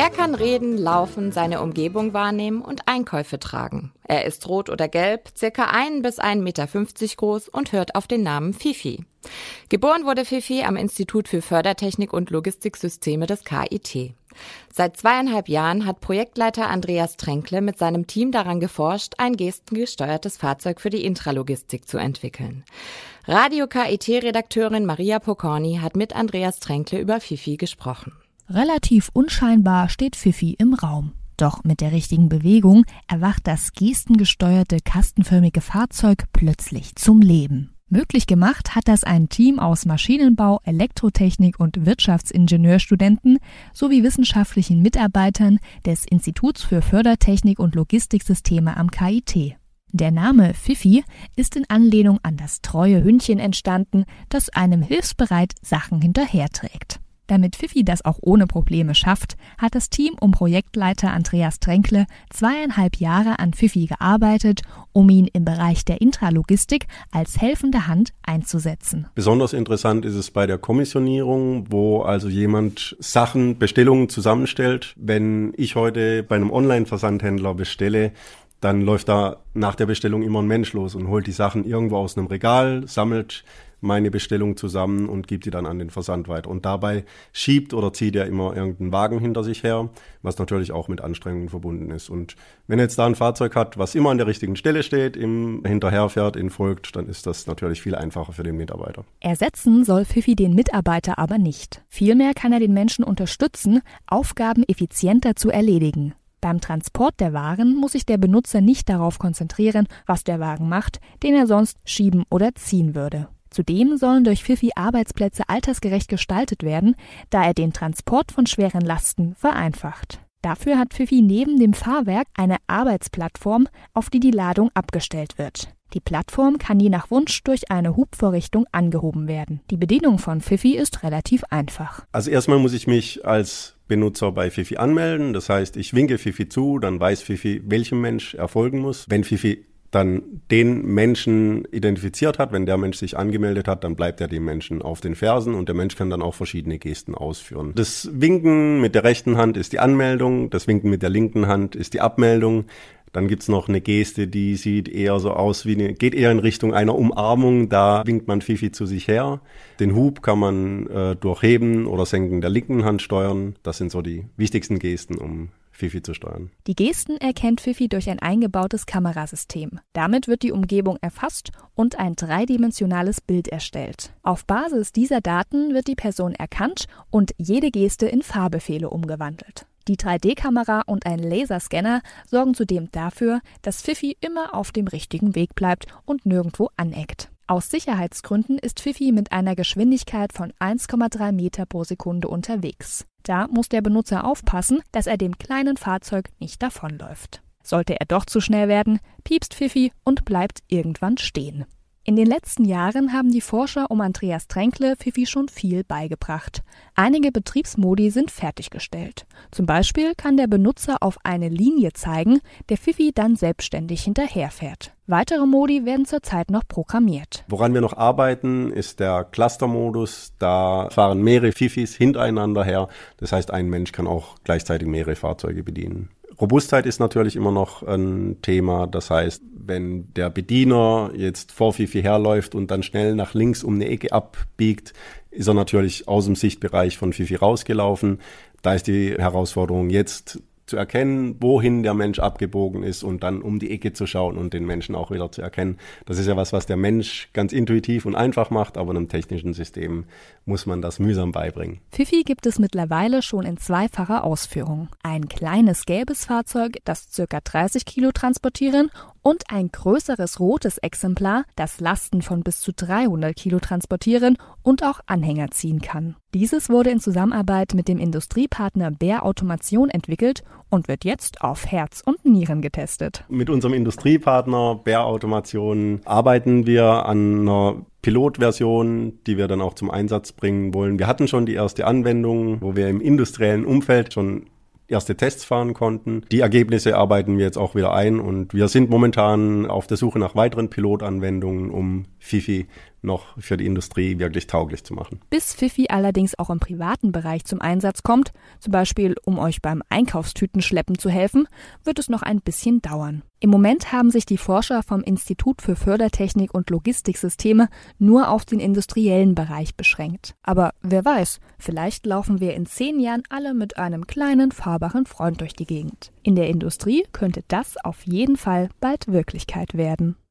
Er kann reden, laufen, seine Umgebung wahrnehmen und Einkäufe tragen. Er ist rot oder gelb, circa 1 bis 1,50 Meter groß und hört auf den Namen Fifi. Geboren wurde Fifi am Institut für Fördertechnik und Logistiksysteme des KIT. Seit zweieinhalb Jahren hat Projektleiter Andreas Tränkle mit seinem Team daran geforscht, ein gestengesteuertes Fahrzeug für die Intralogistik zu entwickeln. Radio KIT-Redakteurin Maria Pocorni hat mit Andreas Tränkle über Fifi gesprochen. Relativ unscheinbar steht Fifi im Raum. Doch mit der richtigen Bewegung erwacht das gestengesteuerte kastenförmige Fahrzeug plötzlich zum Leben. Möglich gemacht hat das ein Team aus Maschinenbau, Elektrotechnik und Wirtschaftsingenieurstudenten sowie wissenschaftlichen Mitarbeitern des Instituts für Fördertechnik und Logistiksysteme am KIT. Der Name Fifi ist in Anlehnung an das treue Hündchen entstanden, das einem hilfsbereit Sachen hinterherträgt. Damit Fifi das auch ohne Probleme schafft, hat das Team um Projektleiter Andreas Tränkle zweieinhalb Jahre an Fifi gearbeitet, um ihn im Bereich der Intralogistik als helfende Hand einzusetzen. Besonders interessant ist es bei der Kommissionierung, wo also jemand Sachen, Bestellungen zusammenstellt. Wenn ich heute bei einem Online-Versandhändler bestelle, dann läuft da nach der Bestellung immer ein Mensch los und holt die Sachen irgendwo aus einem Regal, sammelt meine Bestellung zusammen und gibt die dann an den Versand weiter. Und dabei schiebt oder zieht er immer irgendeinen Wagen hinter sich her, was natürlich auch mit Anstrengungen verbunden ist. Und wenn er jetzt da ein Fahrzeug hat, was immer an der richtigen Stelle steht, ihm hinterherfährt, ihn folgt, dann ist das natürlich viel einfacher für den Mitarbeiter. Ersetzen soll Fifi den Mitarbeiter aber nicht. Vielmehr kann er den Menschen unterstützen, Aufgaben effizienter zu erledigen. Beim Transport der Waren muss sich der Benutzer nicht darauf konzentrieren, was der Wagen macht, den er sonst schieben oder ziehen würde. Zudem sollen durch Fifi Arbeitsplätze altersgerecht gestaltet werden, da er den Transport von schweren Lasten vereinfacht. Dafür hat Fifi neben dem Fahrwerk eine Arbeitsplattform, auf die die Ladung abgestellt wird. Die Plattform kann je nach Wunsch durch eine Hubvorrichtung angehoben werden. Die Bedienung von Fifi ist relativ einfach. Also erstmal muss ich mich als Benutzer bei Fifi anmelden. Das heißt, ich winke Fifi zu, dann weiß Fifi, welchem Mensch er folgen muss. Wenn Fifi dann den Menschen identifiziert hat, wenn der Mensch sich angemeldet hat, dann bleibt er dem Menschen auf den Fersen und der Mensch kann dann auch verschiedene Gesten ausführen. Das Winken mit der rechten Hand ist die Anmeldung, das Winken mit der linken Hand ist die Abmeldung. Dann gibt's noch eine Geste, die sieht eher so aus wie eine, geht eher in Richtung einer Umarmung. Da winkt man Fifi zu sich her. Den Hub kann man äh, durch Heben oder Senken der linken Hand steuern. Das sind so die wichtigsten Gesten, um Fifi zu steuern. Die Gesten erkennt Fifi durch ein eingebautes Kamerasystem. Damit wird die Umgebung erfasst und ein dreidimensionales Bild erstellt. Auf Basis dieser Daten wird die Person erkannt und jede Geste in Fahrbefehle umgewandelt. Die 3D-Kamera und ein Laserscanner sorgen zudem dafür, dass Fifi immer auf dem richtigen Weg bleibt und nirgendwo aneckt. Aus Sicherheitsgründen ist Fifi mit einer Geschwindigkeit von 1,3 Meter pro Sekunde unterwegs. Da muss der Benutzer aufpassen, dass er dem kleinen Fahrzeug nicht davonläuft. Sollte er doch zu schnell werden, piepst Fifi und bleibt irgendwann stehen. In den letzten Jahren haben die Forscher um Andreas Tränkle Fifi schon viel beigebracht. Einige Betriebsmodi sind fertiggestellt. Zum Beispiel kann der Benutzer auf eine Linie zeigen, der Fifi dann selbstständig hinterherfährt. Weitere Modi werden zurzeit noch programmiert. Woran wir noch arbeiten, ist der Cluster-Modus. Da fahren mehrere Fifis hintereinander her. Das heißt, ein Mensch kann auch gleichzeitig mehrere Fahrzeuge bedienen. Robustheit ist natürlich immer noch ein Thema. Das heißt, wenn der Bediener jetzt vor Fifi herläuft und dann schnell nach links um eine Ecke abbiegt, ist er natürlich aus dem Sichtbereich von Fifi rausgelaufen. Da ist die Herausforderung jetzt zu erkennen, wohin der Mensch abgebogen ist und dann um die Ecke zu schauen und den Menschen auch wieder zu erkennen. Das ist ja was, was der Mensch ganz intuitiv und einfach macht, aber einem technischen System muss man das mühsam beibringen. Fifi gibt es mittlerweile schon in zweifacher Ausführung. Ein kleines gelbes Fahrzeug, das ca. 30 Kilo transportieren und ein größeres rotes Exemplar, das Lasten von bis zu 300 Kilo transportieren und auch Anhänger ziehen kann. Dieses wurde in Zusammenarbeit mit dem Industriepartner Bär Automation entwickelt und wird jetzt auf Herz und Nieren getestet. Mit unserem Industriepartner Bär Automation arbeiten wir an einer Pilotversion, die wir dann auch zum Einsatz bringen wollen. Wir hatten schon die erste Anwendung, wo wir im industriellen Umfeld schon erste Tests fahren konnten. Die Ergebnisse arbeiten wir jetzt auch wieder ein und wir sind momentan auf der Suche nach weiteren Pilotanwendungen, um Fifi noch für die Industrie wirklich tauglich zu machen. Bis Fifi allerdings auch im privaten Bereich zum Einsatz kommt, zum Beispiel um euch beim Einkaufstütenschleppen zu helfen, wird es noch ein bisschen dauern. Im Moment haben sich die Forscher vom Institut für Fördertechnik und Logistiksysteme nur auf den industriellen Bereich beschränkt. Aber wer weiß, vielleicht laufen wir in zehn Jahren alle mit einem kleinen, fahrbaren Freund durch die Gegend. In der Industrie könnte das auf jeden Fall bald Wirklichkeit werden.